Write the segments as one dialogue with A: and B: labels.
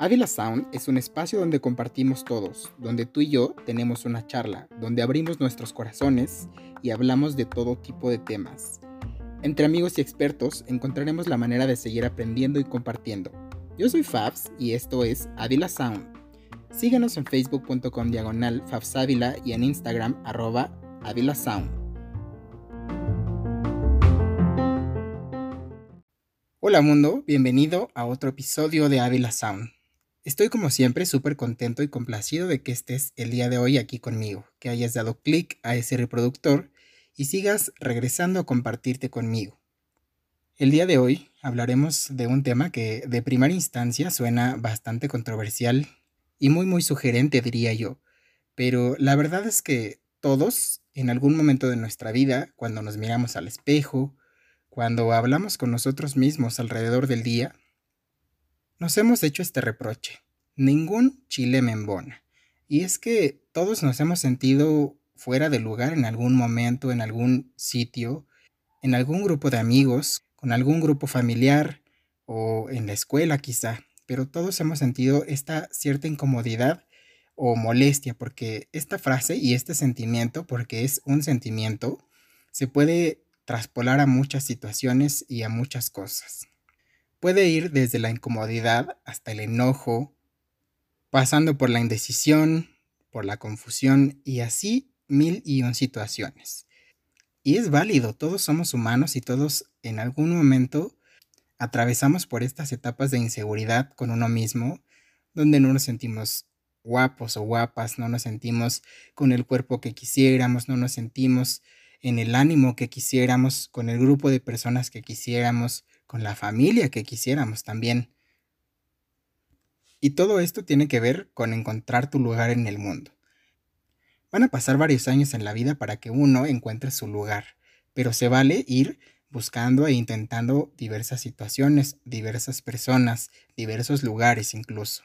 A: Ávila Sound es un espacio donde compartimos todos, donde tú y yo tenemos una charla, donde abrimos nuestros corazones y hablamos de todo tipo de temas. Entre amigos y expertos encontraremos la manera de seguir aprendiendo y compartiendo. Yo soy Fabs y esto es Ávila Sound. Síguenos en facebook.com diagonal Fabsávila y en Instagram arroba Ávila Sound. Hola mundo, bienvenido a otro episodio de Ávila Sound. Estoy como siempre súper contento y complacido de que estés el día de hoy aquí conmigo, que hayas dado clic a ese reproductor y sigas regresando a compartirte conmigo. El día de hoy hablaremos de un tema que de primera instancia suena bastante controversial y muy muy sugerente diría yo, pero la verdad es que todos en algún momento de nuestra vida, cuando nos miramos al espejo, cuando hablamos con nosotros mismos alrededor del día, nos hemos hecho este reproche. Ningún chile me embona. Y es que todos nos hemos sentido fuera de lugar en algún momento, en algún sitio, en algún grupo de amigos, con algún grupo familiar o en la escuela quizá. Pero todos hemos sentido esta cierta incomodidad o molestia porque esta frase y este sentimiento, porque es un sentimiento, se puede traspolar a muchas situaciones y a muchas cosas. Puede ir desde la incomodidad hasta el enojo, pasando por la indecisión, por la confusión y así mil y un situaciones. Y es válido, todos somos humanos y todos en algún momento atravesamos por estas etapas de inseguridad con uno mismo, donde no nos sentimos guapos o guapas, no nos sentimos con el cuerpo que quisiéramos, no nos sentimos en el ánimo que quisiéramos, con el grupo de personas que quisiéramos, con la familia que quisiéramos también. Y todo esto tiene que ver con encontrar tu lugar en el mundo. Van a pasar varios años en la vida para que uno encuentre su lugar, pero se vale ir buscando e intentando diversas situaciones, diversas personas, diversos lugares incluso.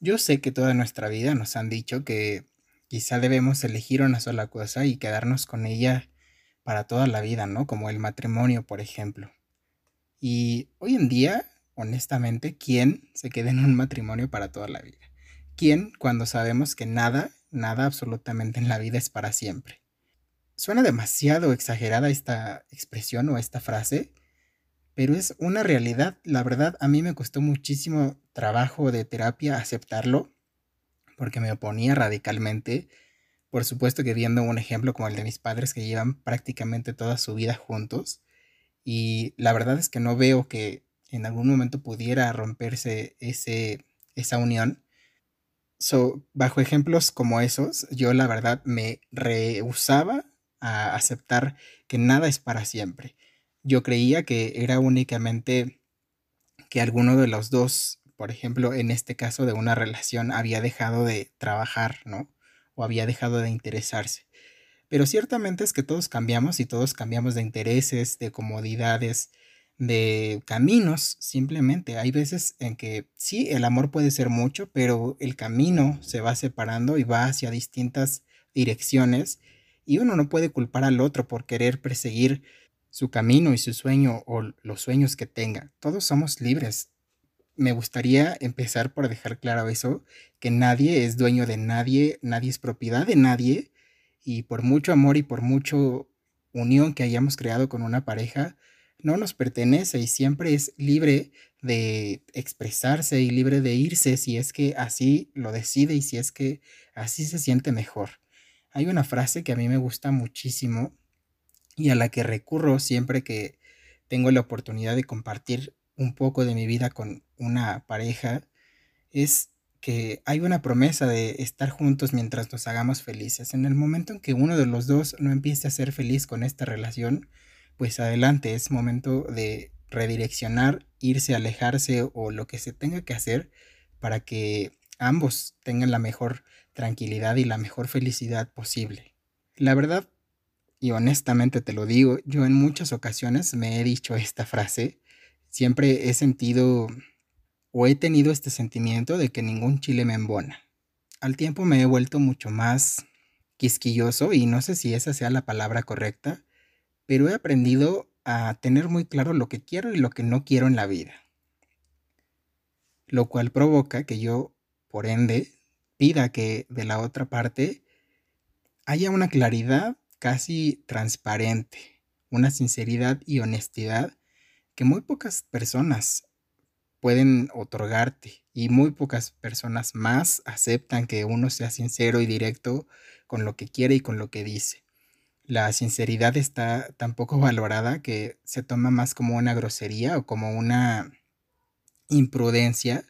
A: Yo sé que toda nuestra vida nos han dicho que quizá debemos elegir una sola cosa y quedarnos con ella para toda la vida, ¿no? Como el matrimonio, por ejemplo. Y hoy en día, honestamente, ¿quién se queda en un matrimonio para toda la vida? ¿Quién cuando sabemos que nada, nada absolutamente en la vida es para siempre? Suena demasiado exagerada esta expresión o esta frase, pero es una realidad. La verdad, a mí me costó muchísimo trabajo de terapia aceptarlo, porque me oponía radicalmente por supuesto que viendo un ejemplo como el de mis padres que llevan prácticamente toda su vida juntos y la verdad es que no veo que en algún momento pudiera romperse ese, esa unión. So, bajo ejemplos como esos, yo la verdad me rehusaba a aceptar que nada es para siempre. Yo creía que era únicamente que alguno de los dos, por ejemplo, en este caso de una relación, había dejado de trabajar, ¿no? o había dejado de interesarse. Pero ciertamente es que todos cambiamos y todos cambiamos de intereses, de comodidades, de caminos, simplemente. Hay veces en que sí, el amor puede ser mucho, pero el camino se va separando y va hacia distintas direcciones y uno no puede culpar al otro por querer perseguir su camino y su sueño o los sueños que tenga. Todos somos libres me gustaría empezar por dejar claro eso, que nadie es dueño de nadie, nadie es propiedad de nadie, y por mucho amor y por mucho unión que hayamos creado con una pareja, no nos pertenece y siempre es libre de expresarse y libre de irse si es que así lo decide y si es que así se siente mejor. Hay una frase que a mí me gusta muchísimo y a la que recurro siempre que tengo la oportunidad de compartir un poco de mi vida con una pareja es que hay una promesa de estar juntos mientras nos hagamos felices. En el momento en que uno de los dos no empiece a ser feliz con esta relación, pues adelante, es momento de redireccionar, irse, alejarse o lo que se tenga que hacer para que ambos tengan la mejor tranquilidad y la mejor felicidad posible. La verdad, y honestamente te lo digo, yo en muchas ocasiones me he dicho esta frase Siempre he sentido o he tenido este sentimiento de que ningún chile me embona. Al tiempo me he vuelto mucho más quisquilloso y no sé si esa sea la palabra correcta, pero he aprendido a tener muy claro lo que quiero y lo que no quiero en la vida. Lo cual provoca que yo, por ende, pida que de la otra parte haya una claridad casi transparente, una sinceridad y honestidad que muy pocas personas pueden otorgarte y muy pocas personas más aceptan que uno sea sincero y directo con lo que quiere y con lo que dice. La sinceridad está tan poco valorada que se toma más como una grosería o como una imprudencia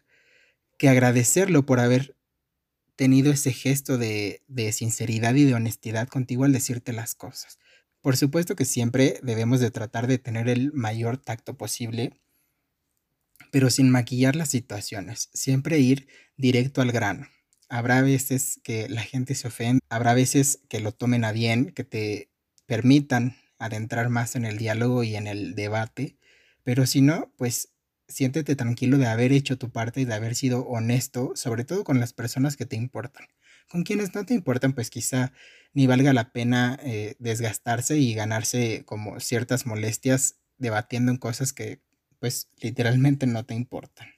A: que agradecerlo por haber tenido ese gesto de, de, sinceridad y de honestidad contigo al decirte las cosas. Por supuesto que siempre debemos de tratar de tener el mayor tacto posible pero sin maquillar las situaciones, siempre ir directo al grano. Habrá veces que la gente se ofende, habrá veces que lo tomen a bien, que te permitan adentrar más en el diálogo y en el debate, pero si no, pues siéntete tranquilo de haber hecho tu parte y de haber sido honesto, sobre todo con las personas que te importan. Con quienes no te importan, pues quizá ni valga la pena eh, desgastarse y ganarse como ciertas molestias debatiendo en cosas que pues literalmente no te importan.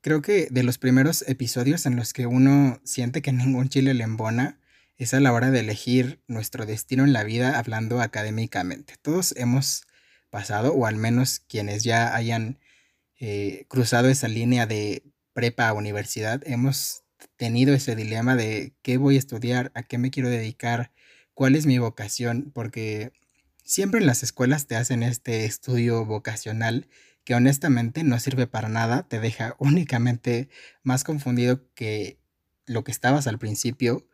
A: Creo que de los primeros episodios en los que uno siente que ningún chile le embona es a la hora de elegir nuestro destino en la vida hablando académicamente. Todos hemos pasado, o al menos quienes ya hayan eh, cruzado esa línea de prepa a universidad, hemos tenido ese dilema de qué voy a estudiar, a qué me quiero dedicar, cuál es mi vocación, porque siempre en las escuelas te hacen este estudio vocacional que honestamente no sirve para nada, te deja únicamente más confundido que lo que estabas al principio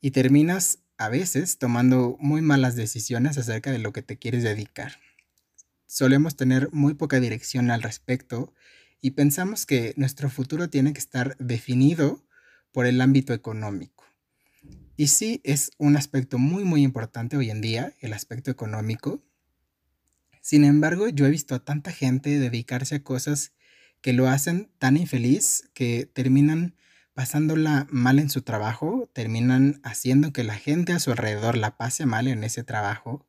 A: y terminas a veces tomando muy malas decisiones acerca de lo que te quieres dedicar. Solemos tener muy poca dirección al respecto y pensamos que nuestro futuro tiene que estar definido por el ámbito económico. Y sí, es un aspecto muy muy importante hoy en día, el aspecto económico, sin embargo, yo he visto a tanta gente dedicarse a cosas que lo hacen tan infeliz que terminan pasándola mal en su trabajo, terminan haciendo que la gente a su alrededor la pase mal en ese trabajo.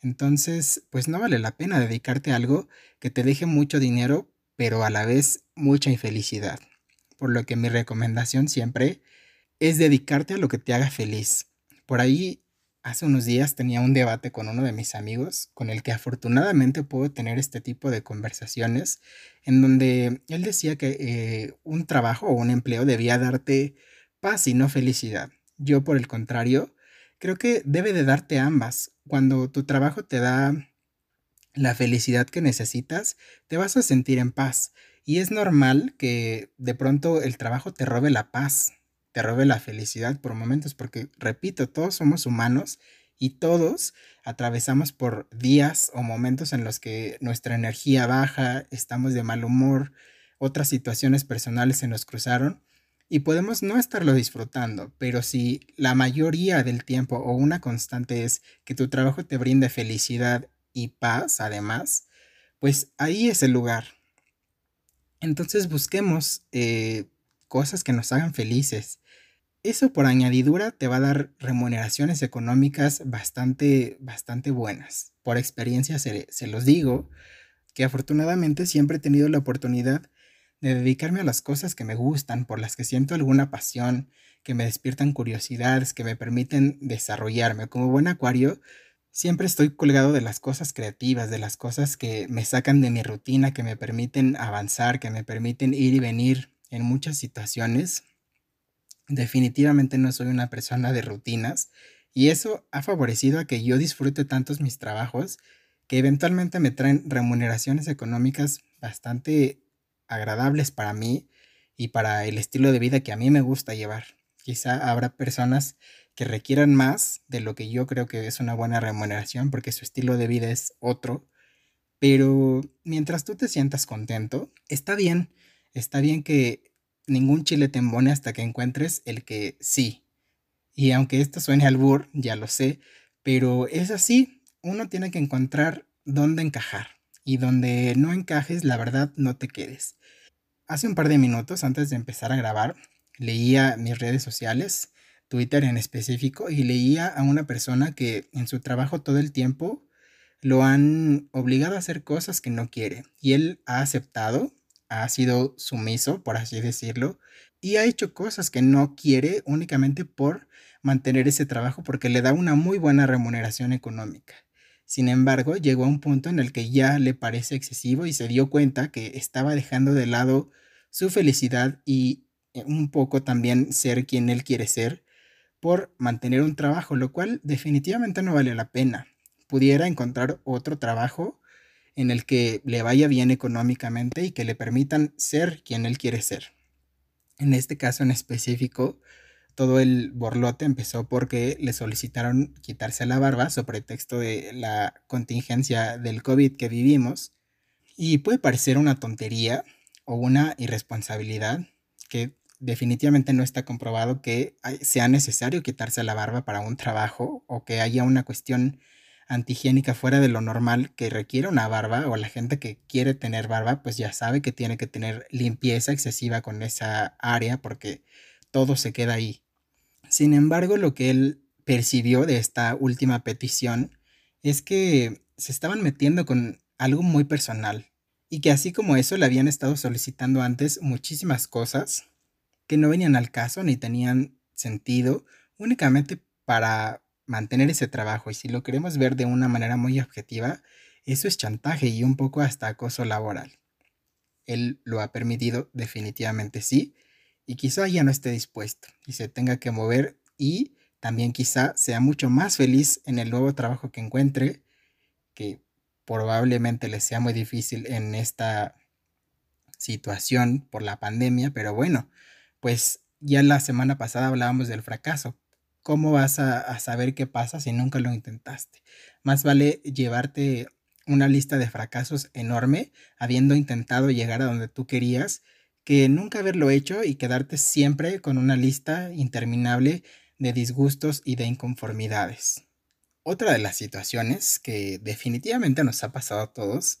A: Entonces, pues no vale la pena dedicarte a algo que te deje mucho dinero, pero a la vez mucha infelicidad. Por lo que mi recomendación siempre es dedicarte a lo que te haga feliz. Por ahí Hace unos días tenía un debate con uno de mis amigos, con el que afortunadamente puedo tener este tipo de conversaciones, en donde él decía que eh, un trabajo o un empleo debía darte paz y no felicidad. Yo, por el contrario, creo que debe de darte ambas. Cuando tu trabajo te da la felicidad que necesitas, te vas a sentir en paz. Y es normal que de pronto el trabajo te robe la paz, te robe la felicidad por momentos, porque, repito, todos somos humanos y todos atravesamos por días o momentos en los que nuestra energía baja, estamos de mal humor, otras situaciones personales se nos cruzaron y podemos no estarlo disfrutando, pero si la mayoría del tiempo o una constante es que tu trabajo te brinde felicidad y paz, además, pues ahí es el lugar. Entonces busquemos eh, cosas que nos hagan felices, eso por añadidura te va a dar remuneraciones económicas bastante, bastante buenas. Por experiencia se, se los digo, que afortunadamente siempre he tenido la oportunidad de dedicarme a las cosas que me gustan, por las que siento alguna pasión, que me despiertan curiosidades, que me permiten desarrollarme. Como buen acuario, siempre estoy colgado de las cosas creativas, de las cosas que me sacan de mi rutina, que me permiten avanzar, que me permiten ir y venir en muchas situaciones Definitivamente no soy una persona de rutinas y eso ha favorecido a que yo disfrute tantos mis trabajos que eventualmente me traen remuneraciones económicas bastante agradables para mí y para el estilo de vida que a mí me gusta llevar. Quizá habrá personas que requieran más de lo que yo creo que es una buena remuneración porque su estilo de vida es otro, pero mientras tú te sientas contento, está bien, está bien que ningún chile te embone hasta que encuentres el que sí. Y aunque esto suene al bur, ya lo sé, pero es así, uno tiene que encontrar dónde encajar. Y donde no encajes, la verdad, no te quedes. Hace un par de minutos antes de empezar a grabar, leía mis redes sociales, Twitter en específico, y leía a una persona que en su trabajo todo el tiempo lo han obligado a hacer cosas que no quiere y él ha aceptado, ha sido sumiso, por así decirlo, y ha hecho cosas que no quiere únicamente por mantener ese trabajo porque le da una muy buena remuneración económica. Sin embargo, llegó a un punto en el que ya le parece excesivo y se dio cuenta que estaba dejando de lado su felicidad y eh, un poco también ser quien él quiere ser por mantener un trabajo, lo cual definitivamente no vale la pena. Pudiera encontrar otro trabajo en el que le vaya bien económicamente y que le permitan ser quien él quiere ser. En este caso en específico, todo el borlote empezó porque le solicitaron quitarse la barba sobre pretexto de la contingencia del COVID que vivimos. Y puede parecer una tontería o una irresponsabilidad que definitivamente no está comprobado que sea necesario quitarse la barba para un trabajo o que haya una cuestión antihigiénica fuera de lo normal que requiere una barba o la gente que quiere tener barba pues ya sabe que tiene que tener limpieza excesiva con esa área porque todo se queda ahí. Sin embargo, lo que él percibió de esta última petición es que se estaban metiendo con algo muy personal y que así como eso le habían estado solicitando antes muchísimas cosas que no venían al caso ni tenían sentido únicamente para mantener ese trabajo y si lo queremos ver de una manera muy objetiva, eso es chantaje y un poco hasta acoso laboral. Él lo ha permitido definitivamente sí, y quizá ya no esté dispuesto y se tenga que mover y también quizá sea mucho más feliz en el nuevo trabajo que encuentre, que probablemente le sea muy difícil en esta situación por la pandemia, pero bueno, pues ya la semana pasada hablábamos del fracaso. ¿Cómo vas a, saber qué pasa si nunca lo intentaste? Más vale llevarte una lista de fracasos enorme, habiendo intentado llegar a donde tú querías, que nunca haberlo hecho y quedarte siempre con una lista interminable de disgustos y de inconformidades. Otra de las situaciones que definitivamente nos ha pasado a todos,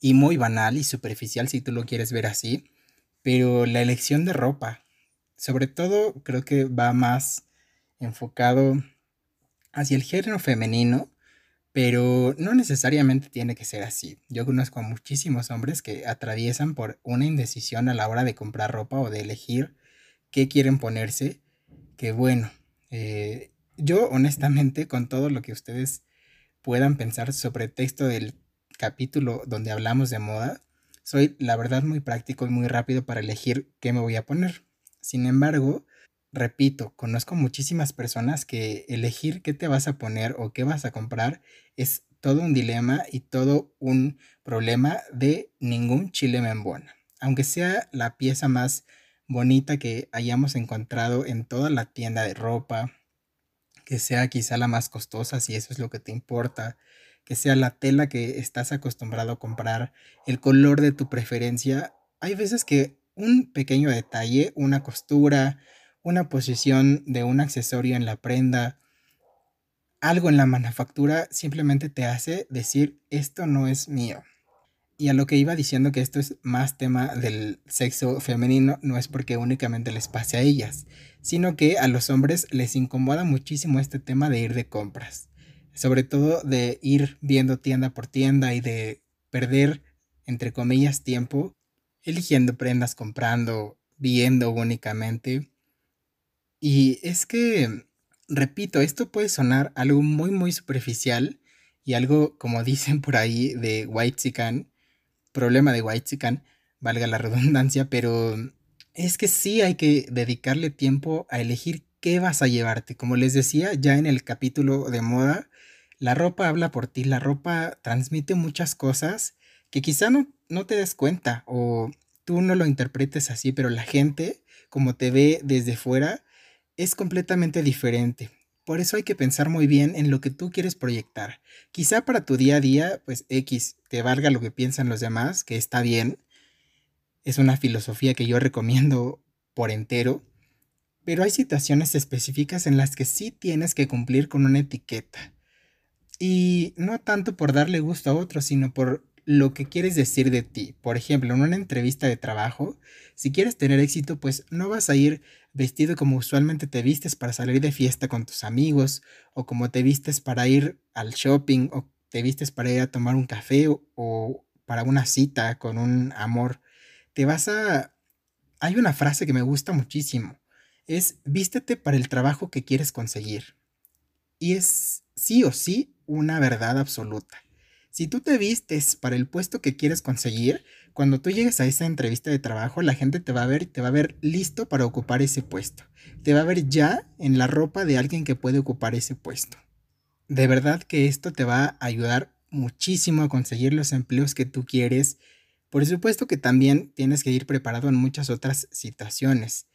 A: y muy banal y superficial si tú lo quieres ver así, pero la elección de ropa, sobre todo creo que va más enfocado hacia el género femenino, pero no necesariamente tiene que ser así. Yo conozco a muchísimos hombres que atraviesan por una indecisión a la hora de comprar ropa o de elegir qué quieren ponerse. Que bueno, eh, yo honestamente con todo lo que ustedes puedan pensar sobre el texto del capítulo donde hablamos de moda, soy la verdad muy práctico y muy rápido para elegir qué me voy a poner. Sin embargo, repito, conozco muchísimas personas que elegir qué te vas a poner o qué vas a comprar es todo un dilema y todo un problema de ningún chile membona. Aunque sea la pieza más bonita que hayamos encontrado en toda la tienda de ropa, que sea quizá la más costosa si eso es lo que te importa, que sea la tela que estás acostumbrado a comprar, el color de tu preferencia, hay veces que un pequeño detalle, una costura, una posición de un accesorio en la prenda, algo en la manufactura simplemente te hace decir esto no es mío. Y a lo que iba diciendo que esto es más tema del sexo femenino, no es porque únicamente les pase a ellas, sino que a los hombres les incomoda muchísimo este tema de ir de compras. Sobre todo de ir viendo tienda por tienda y de perder, entre comillas, tiempo eligiendo prendas, comprando, viendo únicamente. Y es que, repito, esto puede sonar algo muy, muy superficial y algo, como dicen por ahí, de White Chican, problema de White Chican, valga la redundancia, pero es que sí hay que dedicarle tiempo a elegir qué vas a llevarte. Como les decía ya en el capítulo de moda, la ropa habla por ti, la ropa transmite muchas cosas que quizá no, no te des cuenta o tú no lo interpretes así, pero la gente, como te ve desde fuera, es completamente diferente. Por eso hay que pensar muy bien en lo que tú quieres proyectar. Quizá para tu día a día, pues X, te valga lo que piensan los demás, que está bien. Es una filosofía que yo recomiendo por entero. Pero hay situaciones específicas en las que sí tienes que cumplir con una etiqueta. Y no tanto por darle gusto a otros, sino por lo que quieres decir de ti. Por ejemplo, en una entrevista de trabajo, si quieres tener éxito, pues no vas a ir vestido como usualmente te vistes para salir de fiesta con tus amigos, o como te vistes para ir al shopping, o te vistes para ir a tomar un café o, para una cita con un amor, te vas a... Hay una frase que me gusta muchísimo. Es vístete para el trabajo que quieres conseguir. Y es sí o sí una verdad absoluta. Si tú te vistes para el puesto que quieres conseguir, cuando tú llegues a esa entrevista de trabajo, la gente te va a ver y te va a ver listo para ocupar ese puesto. Te va a ver ya en la ropa de alguien que puede ocupar ese puesto. De verdad que esto te va a ayudar muchísimo a conseguir los empleos que tú quieres. Por supuesto que también tienes que ir preparado en muchas otras situaciones.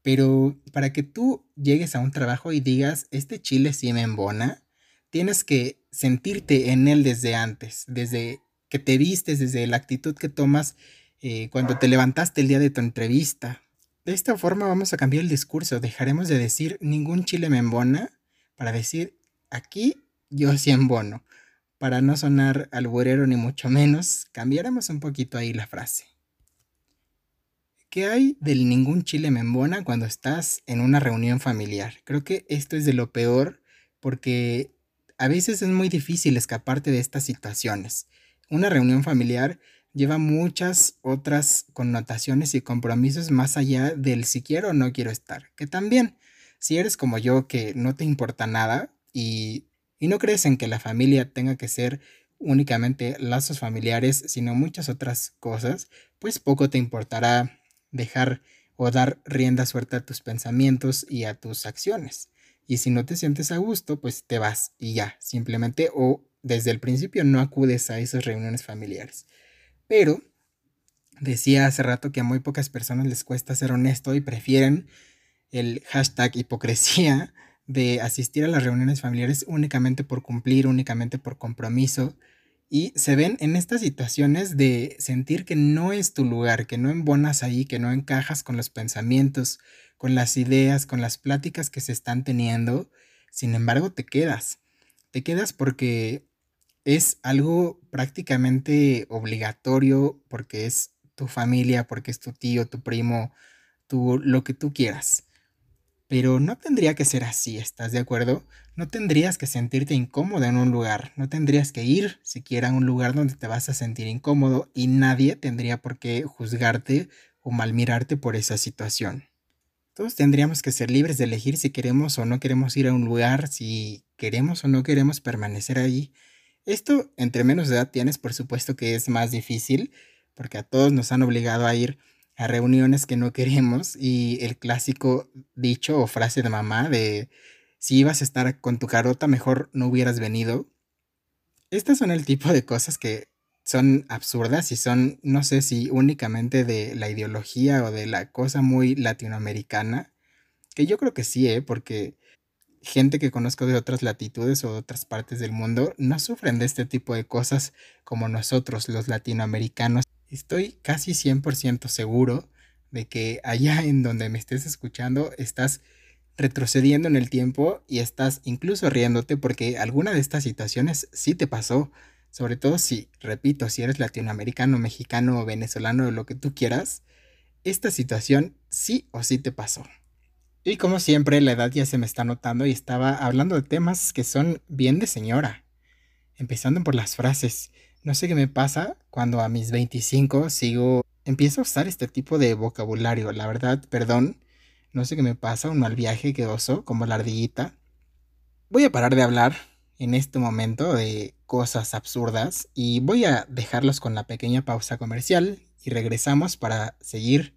A: Pero para que tú llegues a un trabajo y digas, este chile sí me embona, tienes que sentirte en él desde antes, desde que te vistes, desde la actitud que tomas eh, cuando te levantaste el día de tu entrevista. De esta forma vamos a cambiar el discurso. Dejaremos de decir ningún chile me embona para decir aquí yo sí embono. Para no sonar alburero ni mucho menos, cambiaremos un poquito ahí la frase. ¿Qué hay del ningún chile me embona cuando estás en una reunión familiar? Creo que esto es de lo peor porque a veces es muy difícil escaparte de estas situaciones. Una reunión familiar lleva muchas otras connotaciones y compromisos más allá del si quiero o no quiero estar. Que también, si eres como yo que no te importa nada y, y no crees en que la familia tenga que ser únicamente lazos familiares, sino muchas otras cosas, pues poco te importará dejar o dar rienda suelta a tus pensamientos y a tus acciones. Y si no te sientes a gusto, pues te vas y ya, simplemente o desde el principio no acudes a esas reuniones familiares. Pero decía hace rato que a muy pocas personas les cuesta ser honesto y prefieren el hashtag hipocresía de asistir a las reuniones familiares únicamente por cumplir, únicamente por compromiso. Y se ven en estas situaciones de sentir que no es tu lugar, que no embonas ahí, que no encajas con los pensamientos, con las ideas, con las pláticas que se están teniendo. Sin embargo, te quedas. Te quedas porque es algo prácticamente obligatorio porque es tu familia, porque es tu tío, tu primo, tu, lo que tú quieras. Pero no tendría que ser así, ¿estás de acuerdo? No tendrías que sentirte incómodo en un lugar, no tendrías que ir siquiera a un lugar donde te vas a sentir incómodo y nadie tendría por qué juzgarte o malmirarte por esa situación. Todos tendríamos que ser libres de elegir si queremos o no queremos ir a un lugar, si queremos o no queremos permanecer ahí esto, entre menos edad tienes, por supuesto que es más difícil, porque a todos nos han obligado a ir a reuniones que no queremos y el clásico dicho o frase de mamá de si ibas a estar con tu carota, mejor no hubieras venido. Estas son el tipo de cosas que son absurdas y son, no sé si únicamente de la ideología o de la cosa muy latinoamericana, que yo creo que sí, ¿eh? porque gente que conozco de otras latitudes o de otras partes del mundo no sufren de este tipo de cosas como nosotros los latinoamericanos. Estoy casi 100% seguro de que allá en donde me estés escuchando estás retrocediendo en el tiempo y estás incluso riéndote porque alguna de estas situaciones sí te pasó. Sobre todo si, repito, si eres latinoamericano, mexicano, venezolano lo que tú quieras, esta situación sí o sí te pasó. Y como siempre, la edad ya se me está notando y estaba hablando de temas que son bien de señora. Empezando por las frases. No sé qué me pasa cuando a mis 25 sigo, empiezo a usar este tipo de vocabulario. La verdad, perdón, no sé qué me pasa, un mal viaje quedoso, como la ardillita. Voy a parar de hablar en este momento de cosas absurdas y voy a dejarlos con la pequeña pausa comercial y regresamos para seguir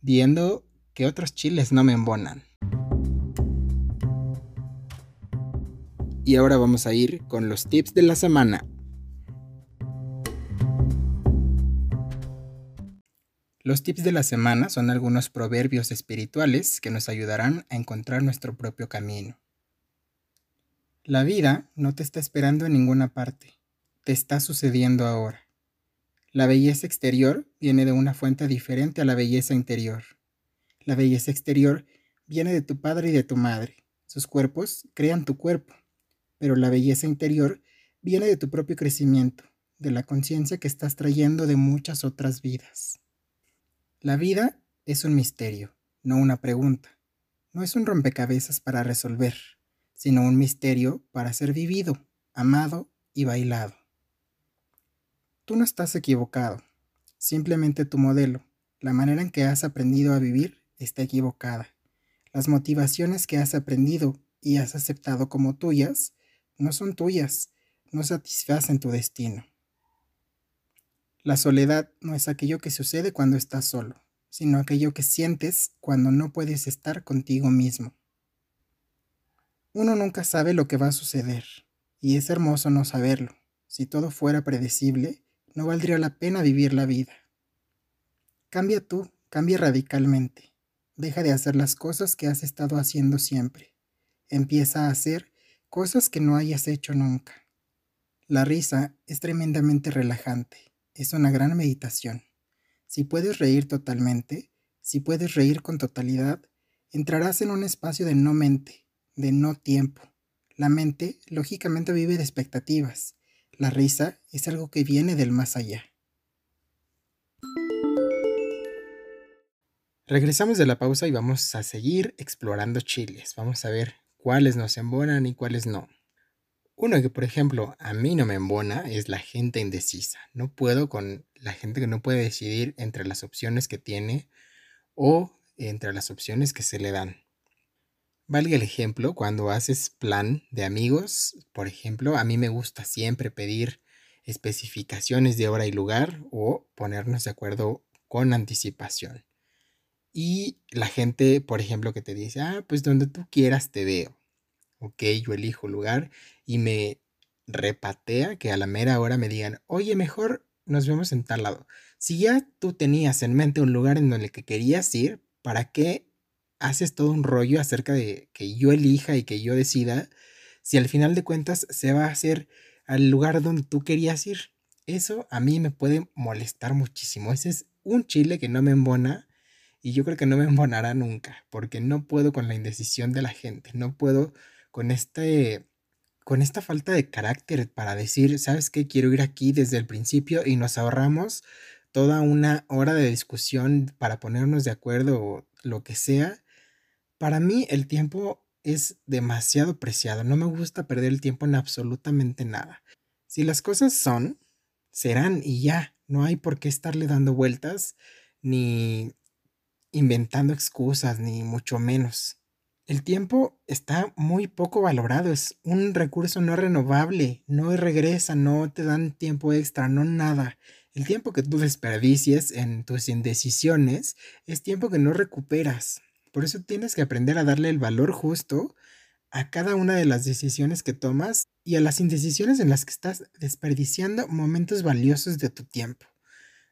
A: viendo que otros chiles no me embonan. Y ahora vamos a ir con los tips de la semana. Los tips de la semana son algunos proverbios espirituales que nos ayudarán a encontrar nuestro propio camino. La vida no te está esperando en ninguna parte, te está sucediendo ahora. La belleza exterior viene de una fuente diferente a la belleza interior. La belleza exterior viene de tu padre y de tu madre. Sus cuerpos crean tu cuerpo, pero la belleza interior viene de tu propio crecimiento, de la conciencia que estás trayendo de muchas otras vidas. La vida es un misterio, no una pregunta. No es un rompecabezas para resolver, sino un misterio para ser vivido, amado y bailado. Tú no estás equivocado, simplemente tu modelo, la manera en que has aprendido a vivir, está equivocada. Las motivaciones que has aprendido y has aceptado como tuyas no son tuyas, no satisfacen tu destino. La soledad no es aquello que sucede cuando estás solo, sino aquello que sientes cuando no puedes estar contigo mismo. Uno nunca sabe lo que va a suceder, y es hermoso no saberlo. Si todo fuera predecible, no valdría la pena vivir la vida. Cambia tú, cambia radicalmente. Deja de hacer las cosas que has estado haciendo siempre. Empieza a hacer cosas que no hayas hecho nunca. La risa es tremendamente relajante. Es una gran meditación. Si puedes reír totalmente, si puedes reír con totalidad, entrarás en un espacio de no mente, de no tiempo. La mente, lógicamente, vive de expectativas. La risa es algo que viene del más allá. Regresamos de la pausa y vamos a seguir explorando chiles. Vamos a ver cuáles nos embonan y cuáles no. Uno que, por ejemplo, a mí no me embona es la gente indecisa. No puedo con la gente que no puede decidir entre las opciones que tiene o entre las opciones que se le dan. Valga el ejemplo, cuando haces plan de amigos, por ejemplo, a mí me gusta siempre pedir especificaciones de hora y lugar o ponernos de acuerdo con anticipación. Y la gente, por ejemplo, que te dice, ah, pues donde tú quieras te veo. Ok, yo elijo lugar y me repatea que a la mera hora me digan, oye, mejor nos vemos en tal lado. Si ya tú tenías en mente un lugar en donde que querías ir, ¿para qué haces todo un rollo acerca de que yo elija y que yo decida si al final de cuentas se va a hacer al lugar donde tú querías ir? Eso a mí me puede molestar muchísimo. Ese es un chile que no me embona y yo creo que no me embonará nunca, porque no puedo con la indecisión de la gente, no puedo con este con esta falta de carácter para decir, ¿sabes qué? Quiero ir aquí desde el principio y nos ahorramos toda una hora de discusión para ponernos de acuerdo o lo que sea. Para mí el tiempo es demasiado preciado, no me gusta perder el tiempo en absolutamente nada. Si las cosas son, serán y ya, no hay por qué estarle dando vueltas ni inventando excusas, ni mucho menos. El tiempo está muy poco valorado, es un recurso no renovable, no regresa, no te dan tiempo extra, no nada. El tiempo que tú desperdicies en tus indecisiones es tiempo que no recuperas. Por eso tienes que aprender a darle el valor justo a cada una de las decisiones que tomas y a las indecisiones en las que estás desperdiciando momentos valiosos de tu tiempo.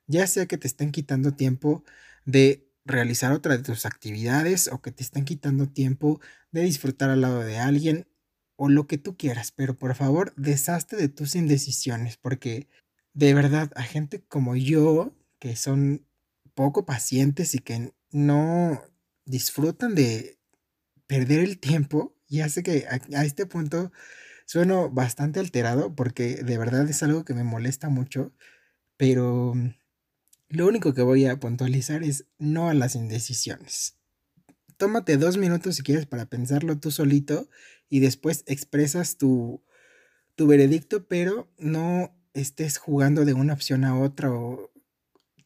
A: Ya sea que te estén quitando tiempo de realizar otra de tus actividades o que te estén quitando tiempo de disfrutar al lado de alguien o lo que tú quieras, pero por favor deshazte de tus indecisiones porque de verdad a gente como yo que son poco pacientes y que no disfrutan de perder el tiempo, ya sé que a, a este punto sueno bastante alterado porque de verdad es algo que me molesta mucho, pero lo único que voy a puntualizar es no a las indecisiones. Tómate dos minutos si quieres para pensarlo tú solito y después expresas tu, tu veredicto, pero no estés jugando de una opción a otra o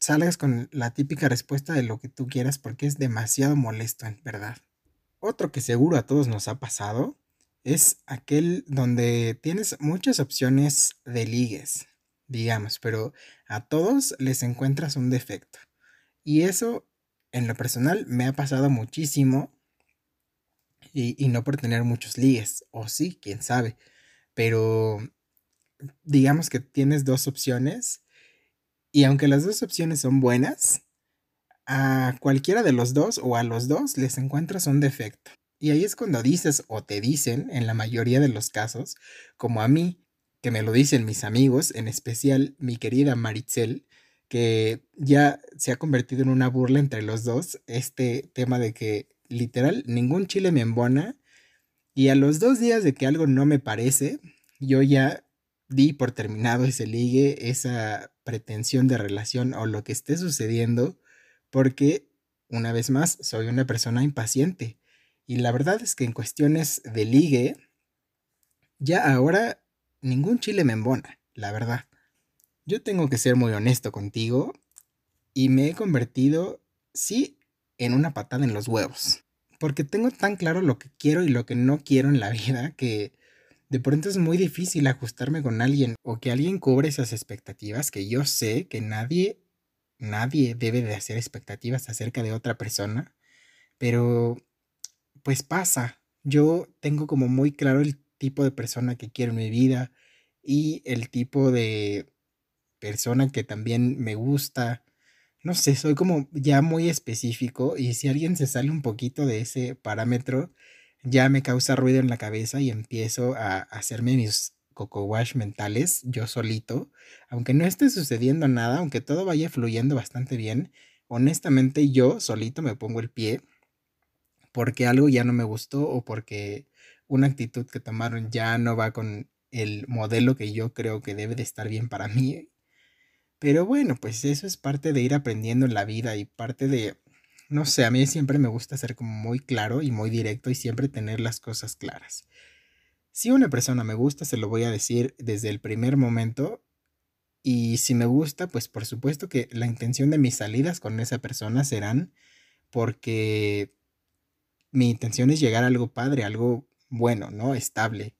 A: salgas con la típica respuesta de lo que tú quieras porque es demasiado molesto, en verdad. Otro que seguro a todos nos ha pasado es aquel donde tienes muchas opciones de ligues digamos, pero a todos les encuentras un defecto. Y eso, en lo personal, me ha pasado muchísimo. Y, no por tener muchos ligues, o sí, quién sabe. Pero digamos que tienes dos opciones. Y aunque las dos opciones son buenas, a cualquiera de los dos o a los dos les encuentras un defecto. Y ahí es cuando dices o te dicen, en la mayoría de los casos, como a mí, que me lo dicen mis amigos, en especial mi querida Maritzel, que ya se ha convertido en una burla entre los dos, este tema de que literal ningún chile me embona y a los dos días de que algo no me parece, yo ya di por terminado ese ligue, esa pretensión de relación o lo que esté sucediendo, porque una vez más soy una persona impaciente. Y la verdad es que en cuestiones de ligue, ya ahora ningún chile me embona, la verdad. Yo tengo que ser muy honesto contigo y me he convertido, sí, en una patada en los huevos. Porque tengo tan claro lo que quiero y lo que no quiero en la vida que de pronto es muy difícil ajustarme con alguien o que alguien cubre esas expectativas que yo sé que nadie, nadie debe de hacer expectativas acerca de otra persona. Pero, pues pasa. Yo tengo como muy claro el tipo de persona que quiero en mi vida y el tipo de persona que también me gusta. No sé, soy como ya muy específico y si alguien se sale un poquito de ese parámetro, ya me causa ruido en la cabeza y empiezo a hacerme mis coco wash mentales yo solito, aunque no esté sucediendo nada, aunque todo vaya fluyendo bastante bien, honestamente yo solito me pongo el pie porque algo ya no me gustó o porque una actitud que tomaron ya no va con el modelo que yo creo que debe de estar bien para mí. Pero bueno, pues eso es parte de ir aprendiendo en la vida y parte de, no sé, a mí siempre me gusta ser como muy claro y muy directo y siempre tener las cosas claras. Si una persona me gusta, se lo voy a decir desde el primer momento. Y si me gusta, pues por supuesto que la intención de mis salidas con esa persona serán porque mi intención es llegar a algo padre, algo bueno, ¿no? Estable,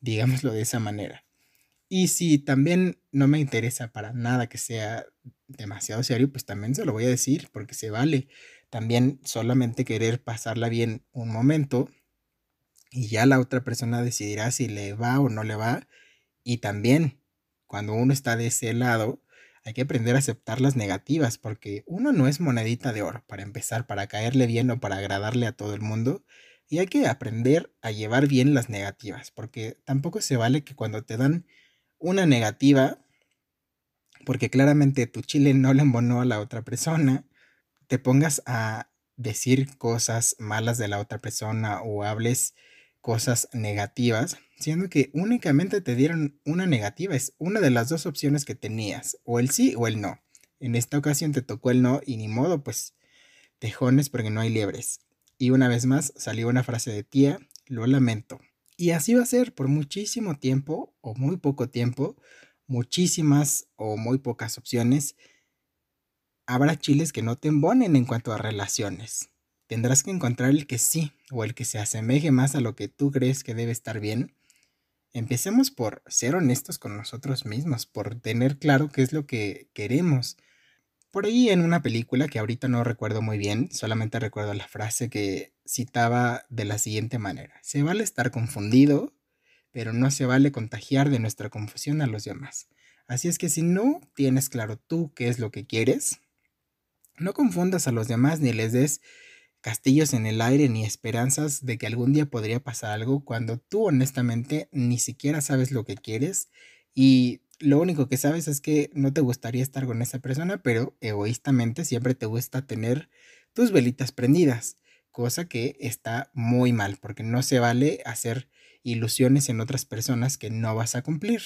A: digámoslo de esa manera. Y si también no me interesa para nada que sea demasiado serio, pues también se lo voy a decir porque se vale. También solamente querer pasarla bien un momento y ya la otra persona decidirá si le va o no le va. Y también cuando uno está de ese lado, hay que aprender a aceptar las negativas porque uno no es monedita de oro para empezar, para caerle bien o para agradarle a todo el mundo. Y hay que aprender a llevar bien las negativas, porque tampoco se vale que cuando te dan una negativa, porque claramente tu chile no le embonó a la otra persona, te pongas a decir cosas malas de la otra persona o hables cosas negativas, siendo que únicamente te dieron una negativa, es una de las dos opciones que tenías, o el sí o el no. En esta ocasión te tocó el no y ni modo, pues tejones porque no hay liebres. Y una vez más salió una frase de tía, lo lamento. Y así va a ser por muchísimo tiempo o muy poco tiempo, muchísimas o muy pocas opciones. Habrá chiles que no te embonen en cuanto a relaciones. Tendrás que encontrar el que sí o el que se asemeje más a lo que tú crees que debe estar bien. Empecemos por ser honestos con nosotros mismos, por tener claro qué es lo que queremos por ahí en una película que ahorita no recuerdo muy bien, solamente recuerdo la frase que citaba de la siguiente manera. Se vale estar confundido, pero no se vale contagiar de nuestra confusión a los demás. Así es que si no tienes claro tú qué es lo que quieres, no confundas a los demás ni les des castillos en el aire ni esperanzas de que algún día podría pasar algo cuando tú honestamente ni siquiera sabes lo que quieres y lo único que sabes es que no te gustaría estar con esa persona, pero egoístamente siempre te gusta tener tus velitas prendidas, cosa que está muy mal, porque no se vale hacer ilusiones en otras personas que no vas a cumplir.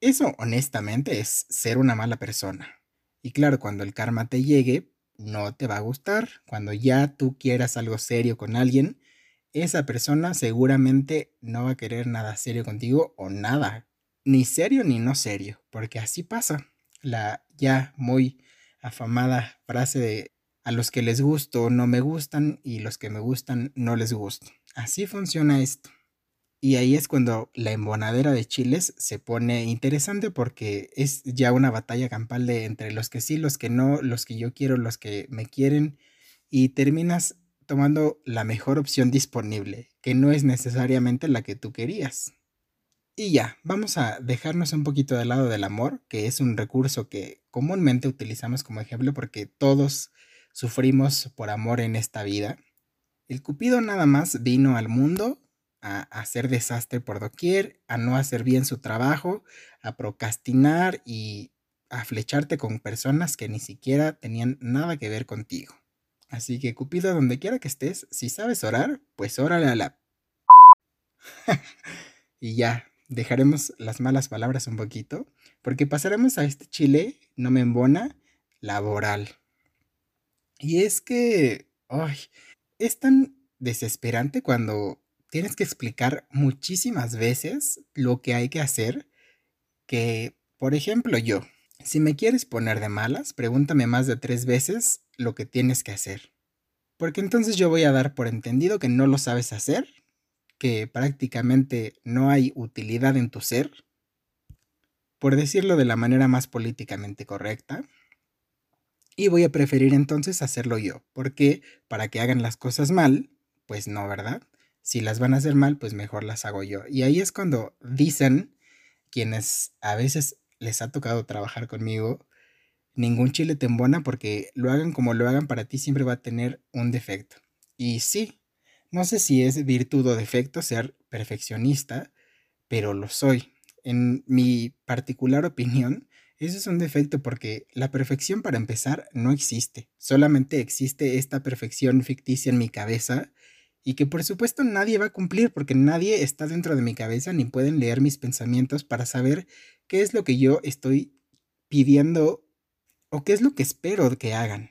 A: Eso, honestamente, es ser una mala persona. Y claro, cuando el karma te llegue, no te va a gustar. Cuando ya tú quieras algo serio con alguien, esa persona seguramente no va a querer nada serio contigo o nada ni serio ni no serio, porque así pasa. La ya muy afamada frase de a los que les gusto no me gustan y los que me gustan no les gusto. Así funciona esto. Y ahí es cuando la embonadera de chiles se pone interesante porque es ya una batalla campal de entre los que sí, los que no, los que yo quiero, los que me quieren y terminas tomando la mejor opción disponible, que no es necesariamente la que tú querías. Y ya, vamos a dejarnos un poquito del lado del amor, que es un recurso que comúnmente utilizamos como ejemplo porque todos sufrimos por amor en esta vida. El Cupido nada más vino al mundo a hacer desastre por doquier, a no hacer bien su trabajo, a procrastinar y a flecharte con personas que ni siquiera tenían nada que ver contigo. Así que Cupido, donde quiera que estés, si sabes orar, pues órale a la... y ya, dejaremos las malas palabras un poquito, porque pasaremos a este chile, no me embona, laboral. Y es que, ay, es tan desesperante cuando tienes que explicar muchísimas veces lo que hay que hacer. Que, por ejemplo, yo, si me quieres poner de malas, pregúntame más de tres veces lo que tienes que hacer. Porque entonces yo voy a dar por entendido que no lo sabes hacer, que prácticamente no hay utilidad en tu ser, por decirlo de la manera más políticamente correcta, y voy a preferir entonces hacerlo yo, porque para que hagan las cosas mal, pues no, ¿verdad? Si las van a hacer mal, pues mejor las hago yo. Y ahí es cuando dicen quienes a veces les ha tocado trabajar conmigo, ningún chile te embona porque lo hagan como lo hagan para ti siempre va a tener un defecto. Y sí, no sé si es virtud o defecto ser perfeccionista, pero lo soy. En mi particular opinión, eso es un defecto porque la perfección para empezar no existe. Solamente existe esta perfección ficticia en mi cabeza y que por supuesto nadie va a cumplir porque nadie está dentro de mi cabeza ni pueden leer mis pensamientos para saber qué es lo que yo estoy pidiendo o qué es lo que espero que hagan.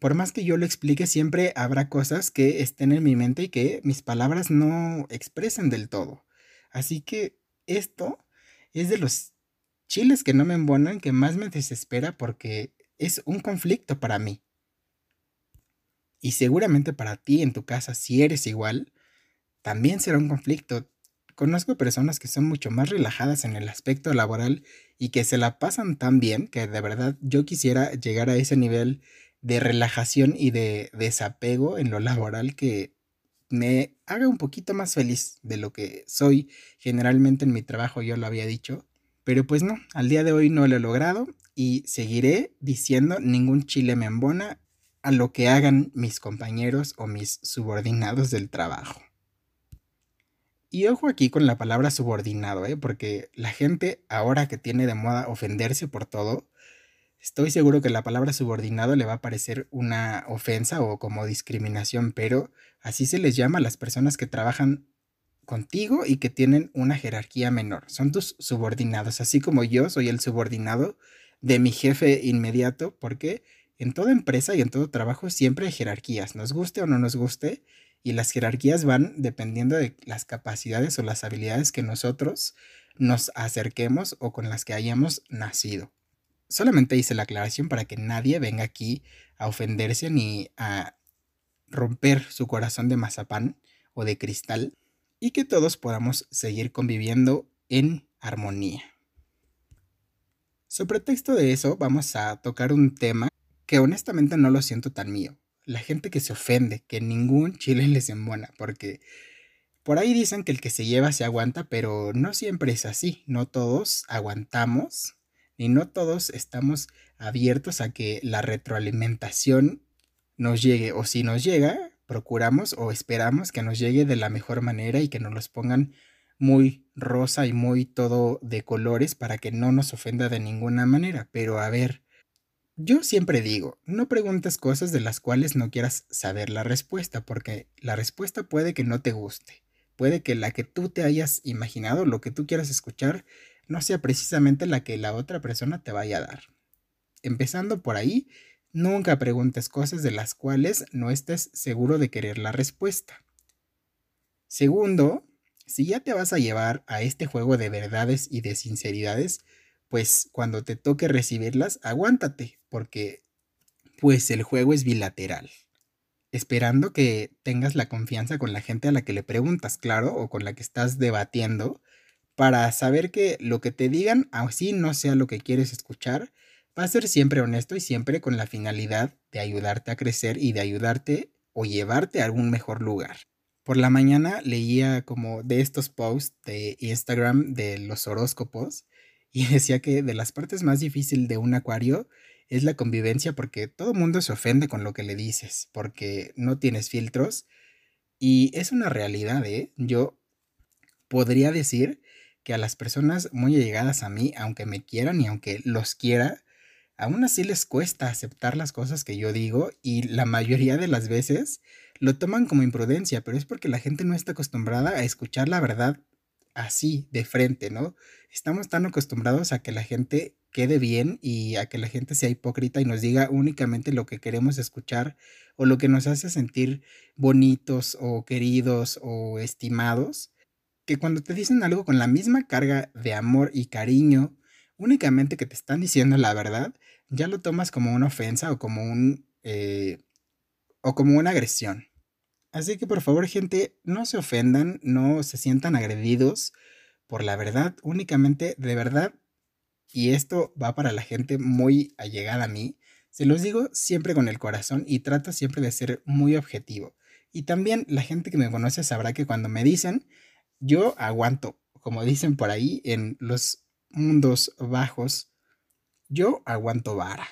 A: Por más que yo lo explique, siempre habrá cosas que estén en mi mente y que mis palabras no expresen del todo. Así que esto es de los chiles que no me embonan que más me desespera porque es un conflicto para mí. Y seguramente para ti en tu casa, si eres igual, también será un conflicto. Conozco personas que son mucho más relajadas en el aspecto laboral y que se la pasan tan bien que de verdad yo quisiera llegar a ese nivel de relajación y de desapego en lo laboral que me haga un poquito más feliz de lo que soy generalmente en mi trabajo, yo lo había dicho. Pero pues no, al día de hoy no lo he logrado y seguiré diciendo ningún chile me embona a lo que hagan mis compañeros o mis subordinados del trabajo. Y ojo aquí con la palabra subordinado, ¿eh? porque la gente ahora que tiene de moda ofenderse por todo, estoy seguro que la palabra subordinado le va a parecer una ofensa o como discriminación, pero así se les llama a las personas que trabajan contigo y que tienen una jerarquía menor. Son tus subordinados, así como yo soy el subordinado de mi jefe inmediato, porque en toda empresa y en todo trabajo siempre hay jerarquías, nos guste o no nos guste, y las jerarquías van dependiendo de las capacidades o las habilidades que nosotros nos acerquemos o con las que hayamos nacido. Solamente hice la aclaración para que nadie venga aquí a ofenderse ni a romper su corazón de mazapán o de cristal y que todos podamos seguir conviviendo en armonía. Sobre pretexto de eso, vamos a tocar un tema que honestamente no lo siento tan mío. La gente que se ofende, que ningún chile les embona, porque por ahí dicen que el que se lleva se aguanta, pero no siempre es así. No todos aguantamos y no todos estamos abiertos a que la retroalimentación nos llegue. O si nos llega, procuramos o esperamos que nos llegue de la mejor manera y que nos los pongan muy rosa y muy todo de colores para que no nos ofenda de ninguna manera. Pero a ver, yo siempre digo, no preguntes cosas de las cuales no quieras saber la respuesta, porque la respuesta puede que no te guste. Puede que la que tú te hayas imaginado, lo que tú quieras escuchar, no sea precisamente la que la otra persona te vaya a dar. Empezando por ahí, nunca preguntes cosas de las cuales no estés seguro de querer la respuesta. Segundo, si ya te vas a llevar a este juego de verdades y de sinceridades, pues cuando te toque recibirlas, aguántate, porque pues el juego es bilateral. Esperando que tengas la confianza con la gente a la que le preguntas, claro, o con la que estás debatiendo, para saber que lo que te digan, así no sea lo que quieres escuchar, va a ser siempre honesto y siempre con la finalidad de ayudarte a crecer y de ayudarte o llevarte a algún mejor lugar. Por la mañana leía como de estos posts de Instagram de los horóscopos y decía que de las partes más difíciles de un acuario es la convivencia porque todo mundo se ofende con lo que le dices, porque no tienes filtros. Y es una realidad, ¿eh? Yo podría decir que a las personas muy allegadas a mí, aunque me quieran y aunque los quiera, aún así les cuesta aceptar las cosas que yo digo y la mayoría de las veces lo toman como imprudencia, pero es porque la gente no está acostumbrada a escuchar la verdad así, de frente, ¿no? Estamos tan acostumbrados a que la gente quede bien y a que la gente sea hipócrita y nos diga únicamente lo que queremos escuchar o lo que nos hace sentir bonitos o queridos o estimados, que cuando te dicen algo con la misma carga de amor y cariño, únicamente que te están diciendo la verdad, ya lo tomas como una ofensa o como un... Eh, o como una agresión. Así que por favor gente, no se ofendan, no se sientan agredidos por la verdad, únicamente de verdad, y esto va para la gente muy allegada a mí, se los digo siempre con el corazón y trato siempre de ser muy objetivo. Y también la gente que me conoce sabrá que cuando me dicen, yo aguanto, como dicen por ahí en los mundos bajos, yo aguanto vara.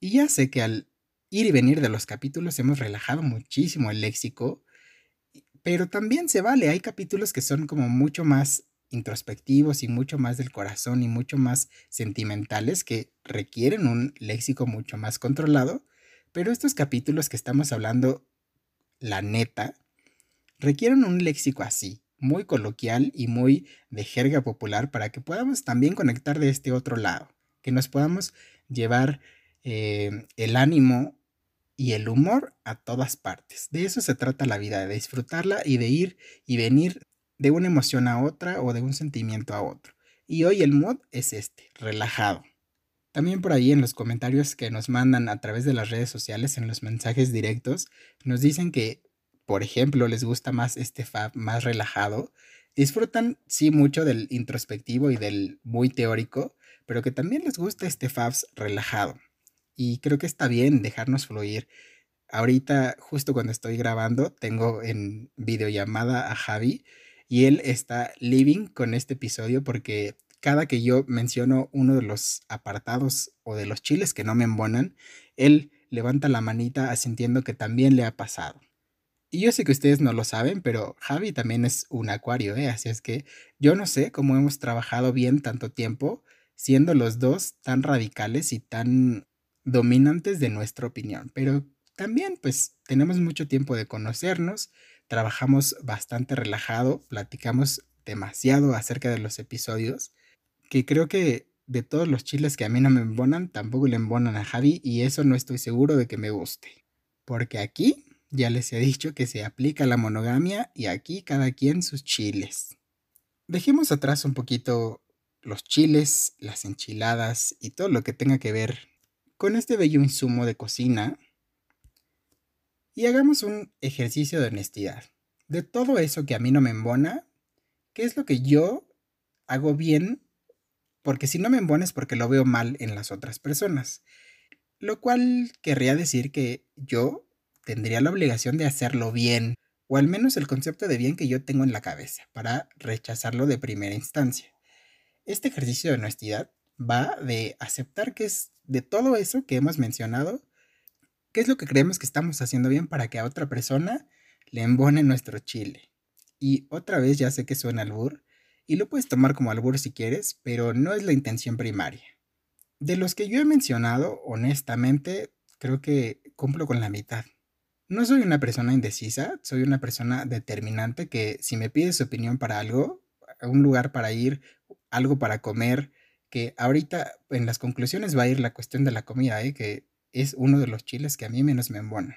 A: Y ya sé que al ir y venir de los capítulos hemos relajado muchísimo el léxico, pero también se vale, hay capítulos que son como mucho más introspectivos y mucho más del corazón y mucho más sentimentales que requieren un léxico mucho más controlado, pero estos capítulos que estamos hablando, la neta, requieren un léxico así, muy coloquial y muy de jerga popular para que podamos también conectar de este otro lado, que nos podamos llevar eh, el ánimo y el humor a todas partes. De eso se trata la vida, de disfrutarla y de ir y venir de una emoción a otra o de un sentimiento a otro. Y hoy el mod es este, relajado. También por ahí en los comentarios que nos mandan a través de las redes sociales, en los mensajes directos, nos dicen que, por ejemplo, les gusta más este fab más relajado. Disfrutan, sí, mucho del introspectivo y del muy teórico, pero que también les gusta este fabs relajado. Y creo que está bien dejarnos fluir. Ahorita, justo cuando estoy grabando, tengo en videollamada a Javi y él está living con este episodio porque cada que yo menciono uno de los apartados o de los chiles que no me embonan, él levanta la manita asintiendo que también le ha pasado. Y yo sé que ustedes no lo saben, pero Javi también es un acuario, ¿eh? Así es que yo no sé cómo hemos trabajado bien tanto tiempo, siendo los dos tan radicales y tan dominantes de nuestra opinión. Pero también, pues, tenemos mucho tiempo de conocernos, trabajamos bastante relajado, platicamos demasiado acerca de los episodios, que creo que de todos los chiles que a mí no me embonan, tampoco le embonan a Javi y eso no estoy seguro de que me guste. Porque aquí ya les he dicho que se aplica la monogamia y aquí cada quien sus chiles. Dejemos atrás un poquito los chiles, las enchiladas y todo lo que tenga que ver con este bello insumo de cocina y hagamos un ejercicio de honestidad. De todo eso que a mí no me embona, ¿qué es lo que yo hago bien? Porque si no me embona es porque lo veo mal en las otras personas. Lo cual querría decir que yo tendría la obligación de hacerlo bien, o al menos el concepto de bien que yo tengo en la cabeza, para rechazarlo de primera instancia. Este ejercicio de honestidad va de aceptar que es de todo eso que hemos mencionado, ¿Qué es lo que creemos que estamos haciendo bien para que a otra persona le embone nuestro chile? Y otra vez ya sé que suena albur, y lo puedes tomar como albur si quieres, pero no es la intención primaria. De los que yo he mencionado, honestamente, creo que cumplo con la mitad. No soy una persona indecisa, soy una persona determinante que si me pides opinión para algo, un lugar para ir, algo para comer, que ahorita en las conclusiones va a ir la cuestión de la comida, ¿eh? que es uno de los chiles que a mí menos me embona.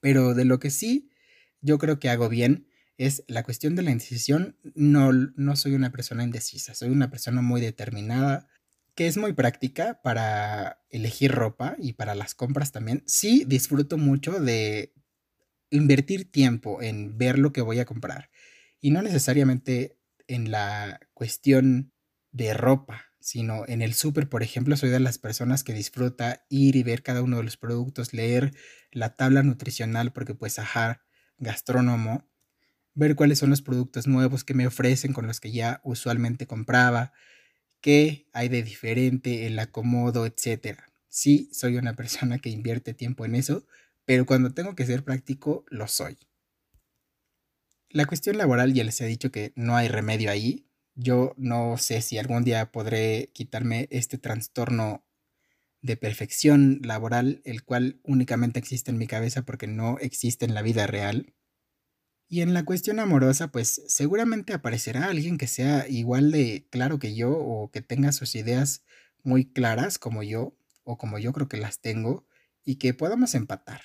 A: Pero de lo que sí yo creo que hago bien es la cuestión de la indecisión. No, no soy una persona indecisa, soy una persona muy determinada, que es muy práctica para elegir ropa y para las compras también. Sí disfruto mucho de invertir tiempo en ver lo que voy a comprar y no necesariamente en la cuestión de ropa, sino en el súper, por ejemplo, soy de las personas que disfruta ir y ver cada uno de los productos, leer la tabla nutricional, porque pues, ajá, gastrónomo, ver cuáles son los productos nuevos que me ofrecen con los que ya usualmente compraba, qué hay de diferente, el acomodo, etc. Sí, soy una persona que invierte tiempo en eso, pero cuando tengo que ser práctico, lo soy. La cuestión laboral ya les he dicho que no hay remedio ahí, yo no sé si algún día podré quitarme este trastorno de perfección laboral, el cual únicamente existe en mi cabeza porque no existe en la vida real. Y en la cuestión amorosa, pues seguramente aparecerá alguien que sea igual de claro que yo o que tenga sus ideas muy claras como yo o como yo creo que las tengo y que podamos empatar.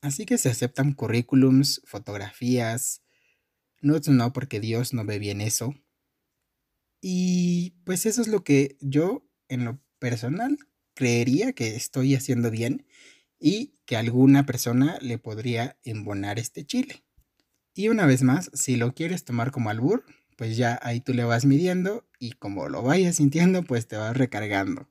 A: Así que se aceptan currículums, fotografías, no, no, porque Dios no ve bien eso. Y pues eso es lo que yo en lo personal creería que estoy haciendo bien y que alguna persona le podría embonar este chile. Y una vez más, si lo quieres tomar como albur, pues ya ahí tú le vas midiendo y como lo vayas sintiendo, pues te vas recargando.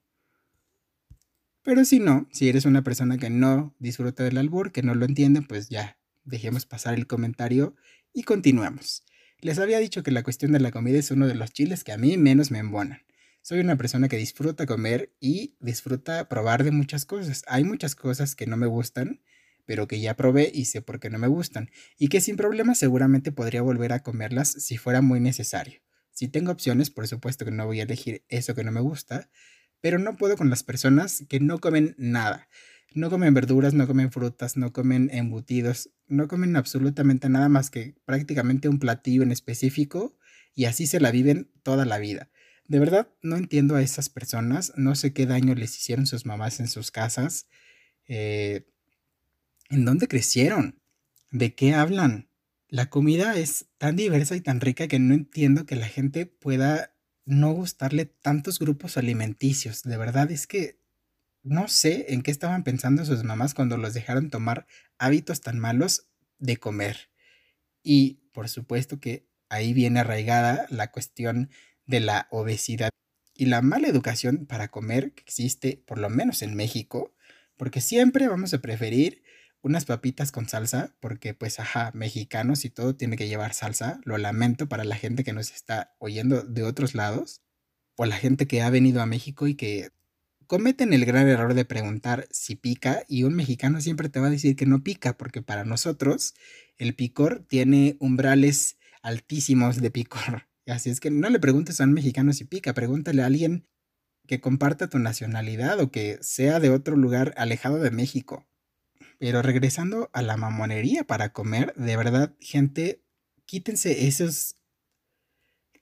A: Pero si no, si eres una persona que no disfruta del albur, que no lo entiende, pues ya dejemos pasar el comentario y continuamos. Les había dicho que la cuestión de la comida es uno de los chiles que a mí menos me embonan. Soy una persona que disfruta comer y disfruta probar de muchas cosas. Hay muchas cosas que no me gustan, pero que ya probé y sé por qué no me gustan, y que sin problema seguramente podría volver a comerlas si fuera muy necesario. Si tengo opciones, por supuesto que no voy a elegir eso que no me gusta, pero no puedo con las personas que no comen nada. No comen verduras, no comen frutas, no comen embutidos, no comen absolutamente nada más que prácticamente un platillo en específico y así se la viven toda la vida. De verdad, no entiendo a esas personas, no sé qué daño les hicieron sus mamás en sus casas. Eh, ¿En dónde crecieron? ¿De qué hablan? La comida es tan diversa y tan rica que no entiendo que la gente pueda no gustarle tantos grupos alimenticios. De verdad es que no sé en qué estaban pensando sus mamás cuando los dejaron tomar hábitos tan malos de comer. Y por supuesto que ahí viene arraigada la cuestión de la obesidad y la mala educación para comer que existe, por lo menos en México, porque siempre vamos a preferir unas papitas con salsa, porque pues ajá, mexicanos y todo tiene que llevar salsa. Lo lamento para la gente que nos está oyendo de otros lados, o la gente que ha venido a México y que cometen el gran error de preguntar si pica y un mexicano siempre te va a decir que no pica, porque para nosotros el picor tiene umbrales altísimos de picor. Así es que no le preguntes a un mexicano si pica, pregúntale a alguien que comparta tu nacionalidad o que sea de otro lugar alejado de México. Pero regresando a la mamonería para comer, de verdad, gente, quítense esos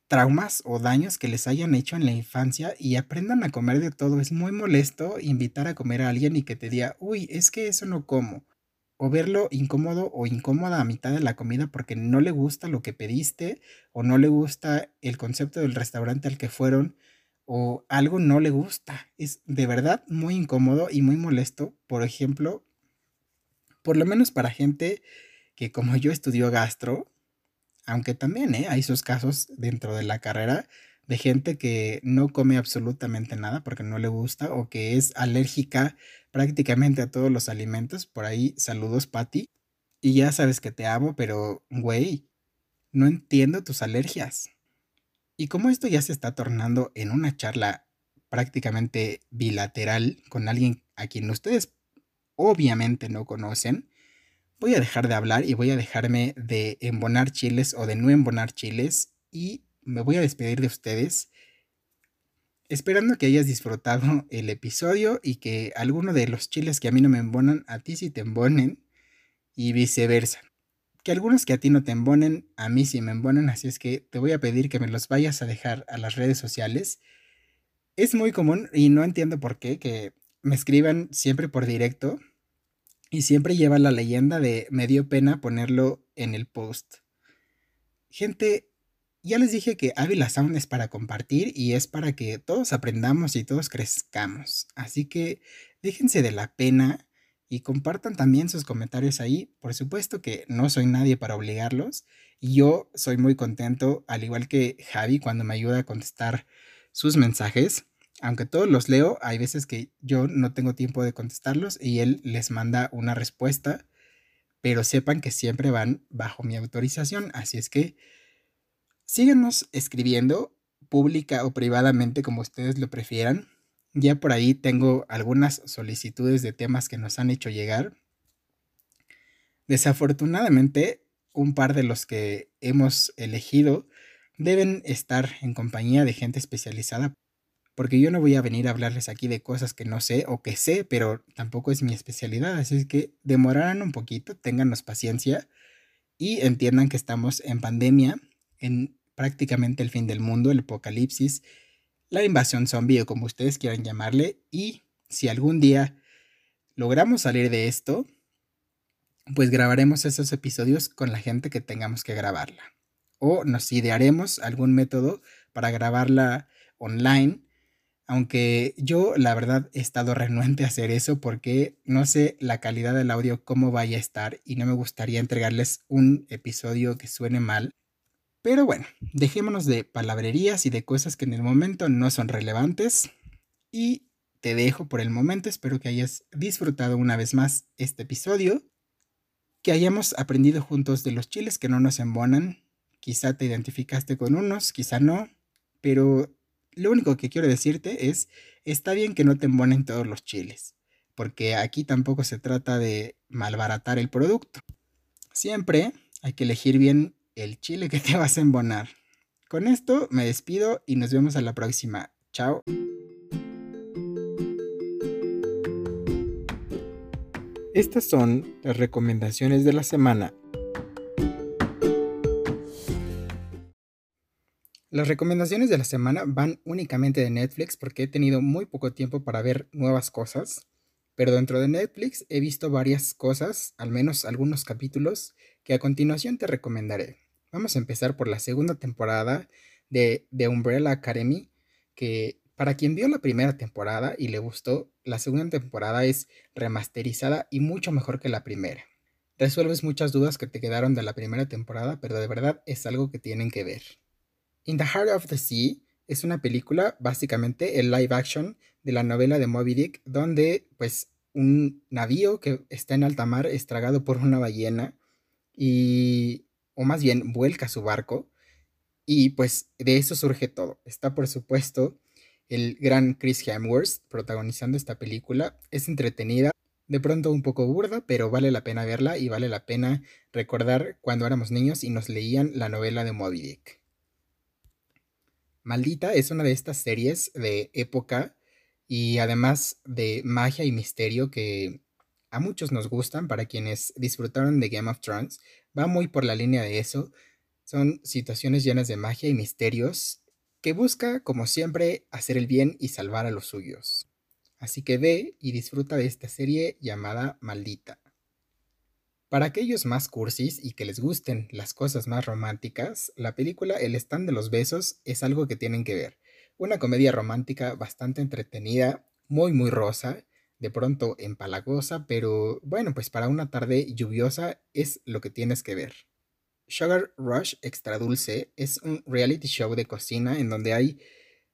A: traumas o daños que les hayan hecho en la infancia y aprendan a comer de todo. Es muy molesto invitar a comer a alguien y que te diga, uy, es que eso no como. O verlo incómodo o incómoda a mitad de la comida porque no le gusta lo que pediste o no le gusta el concepto del restaurante al que fueron o algo no le gusta. Es de verdad muy incómodo y muy molesto. Por ejemplo, por lo menos para gente que como yo estudió gastro, aunque también ¿eh? hay sus casos dentro de la carrera de gente que no come absolutamente nada porque no le gusta o que es alérgica prácticamente a todos los alimentos. Por ahí, saludos, Patty. Y ya sabes que te amo, pero, güey, no entiendo tus alergias. Y como esto ya se está tornando en una charla prácticamente bilateral con alguien a quien ustedes obviamente no conocen, voy a dejar de hablar y voy a dejarme de embonar chiles o de no embonar chiles y me voy a despedir de ustedes esperando que hayas disfrutado el episodio y que alguno de los chiles que a mí no me embonan a ti sí te embonen y viceversa. Que algunos que a ti no te embonen, a mí sí me embonan, así es que te voy a pedir que me los vayas a dejar a las redes sociales. Es muy común y no entiendo por qué que me escriban siempre por directo y siempre lleva la leyenda de me dio pena ponerlo en el post. Gente, ya les dije que Ávila Sound es para compartir y es para que todos aprendamos y todos crezcamos. Así que déjense de la pena y compartan también sus comentarios ahí. Por supuesto que no soy nadie para obligarlos. Y yo soy muy contento, al igual que Javi, cuando me ayuda a contestar sus mensajes aunque todos los leo, hay veces que yo no tengo tiempo de contestarlos y él les manda una respuesta, pero sepan que siempre van bajo mi autorización, así es que síganos escribiendo pública o privadamente como ustedes lo prefieran. Ya por ahí tengo algunas solicitudes de temas que nos han hecho llegar. Desafortunadamente, un par de los que hemos elegido deben estar en compañía de gente especializada porque yo no voy a venir a hablarles aquí de cosas que no sé o que sé, pero tampoco es mi especialidad, así que demorarán un poquito, ténganos paciencia y entiendan que estamos en pandemia, en prácticamente el fin del mundo, el apocalipsis, la invasión zombie o como ustedes quieran llamarle, y si algún día logramos salir de esto, pues grabaremos esos episodios con la gente que tengamos que grabarla. O nos idearemos algún método para grabarla online aunque yo la verdad he estado renuente a hacer eso porque no sé la calidad del audio cómo vaya a estar y no me gustaría entregarles un episodio que suene mal. Pero bueno, dejémonos de palabrerías y de cosas que en el momento no son relevantes y te dejo por el momento, espero que hayas disfrutado una vez más este episodio, que hayamos aprendido juntos de los chiles que no nos embonan, quizá te identificaste con unos, quizá no, pero lo único que quiero decirte es, está bien que no te embonen todos los chiles, porque aquí tampoco se trata de malbaratar el producto. Siempre hay que elegir bien el chile que te vas a embonar. Con esto me despido y nos vemos a la próxima. Chao. Estas son las recomendaciones de la semana Las recomendaciones de la semana van únicamente de Netflix porque he tenido muy poco tiempo para ver nuevas cosas, pero dentro de Netflix he visto varias cosas, al menos algunos capítulos, que a continuación te recomendaré. Vamos a empezar por la segunda temporada de The Umbrella Academy, que para quien vio la primera temporada y le gustó, la segunda temporada es remasterizada y mucho mejor que la primera. Resuelves muchas dudas que te quedaron de la primera temporada, pero de verdad es algo que tienen que ver. In the Heart of the Sea es una película, básicamente el live action de la novela de Moby Dick, donde pues un navío que está en alta mar es tragado por una ballena y, o más bien, vuelca su barco y pues de eso surge todo. Está por supuesto el gran Chris Hemsworth protagonizando esta película. Es entretenida, de pronto un poco burda, pero vale la pena verla y vale la pena recordar cuando éramos niños y nos leían la novela de Moby Dick. Maldita es una de estas series de época y además de magia y misterio que a muchos nos gustan, para quienes disfrutaron de Game of Thrones, va muy por la línea de eso. Son situaciones llenas de magia y misterios que busca, como siempre, hacer el bien y salvar a los suyos. Así que ve y disfruta de esta serie llamada Maldita. Para aquellos más cursis y que les gusten las cosas más románticas, la película El stand de los besos es algo que tienen que ver. Una comedia romántica bastante entretenida, muy muy rosa, de pronto empalagosa, pero bueno, pues para una tarde lluviosa es lo que tienes que ver. Sugar Rush Extra Dulce es un reality show de cocina en donde hay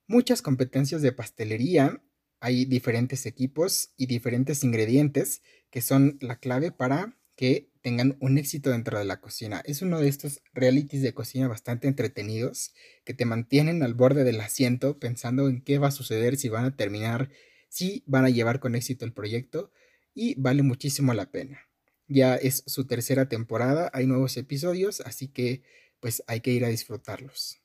A: muchas competencias de pastelería, hay diferentes equipos y diferentes ingredientes que son la clave para que tengan un éxito dentro de la cocina. Es uno de estos realities de cocina bastante entretenidos que te mantienen al borde del asiento pensando en qué va a suceder, si van a terminar, si van a llevar con éxito el proyecto y vale muchísimo la pena. Ya es su tercera temporada, hay nuevos episodios, así que pues hay que ir a disfrutarlos.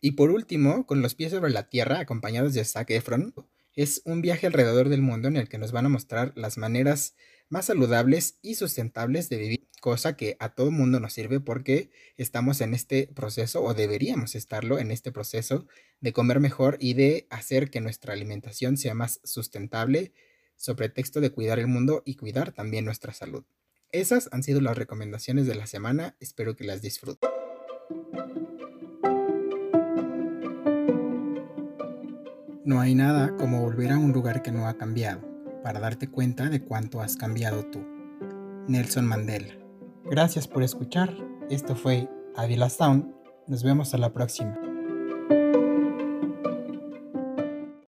A: Y por último, con los pies sobre la tierra, acompañados de Zac Efron, es un viaje alrededor del mundo en el que nos van a mostrar las maneras más saludables y sustentables de vivir, cosa que a todo mundo nos sirve porque estamos en este proceso o deberíamos estarlo en este proceso de comer mejor y de hacer que nuestra alimentación sea más sustentable sobre texto de cuidar el mundo y cuidar también nuestra salud. Esas han sido las recomendaciones de la semana, espero que las disfruten. No hay nada como volver a un lugar que no ha cambiado para darte cuenta de cuánto has cambiado tú. Nelson Mandela. Gracias por escuchar. Esto fue Avila Sound. Nos vemos a la próxima.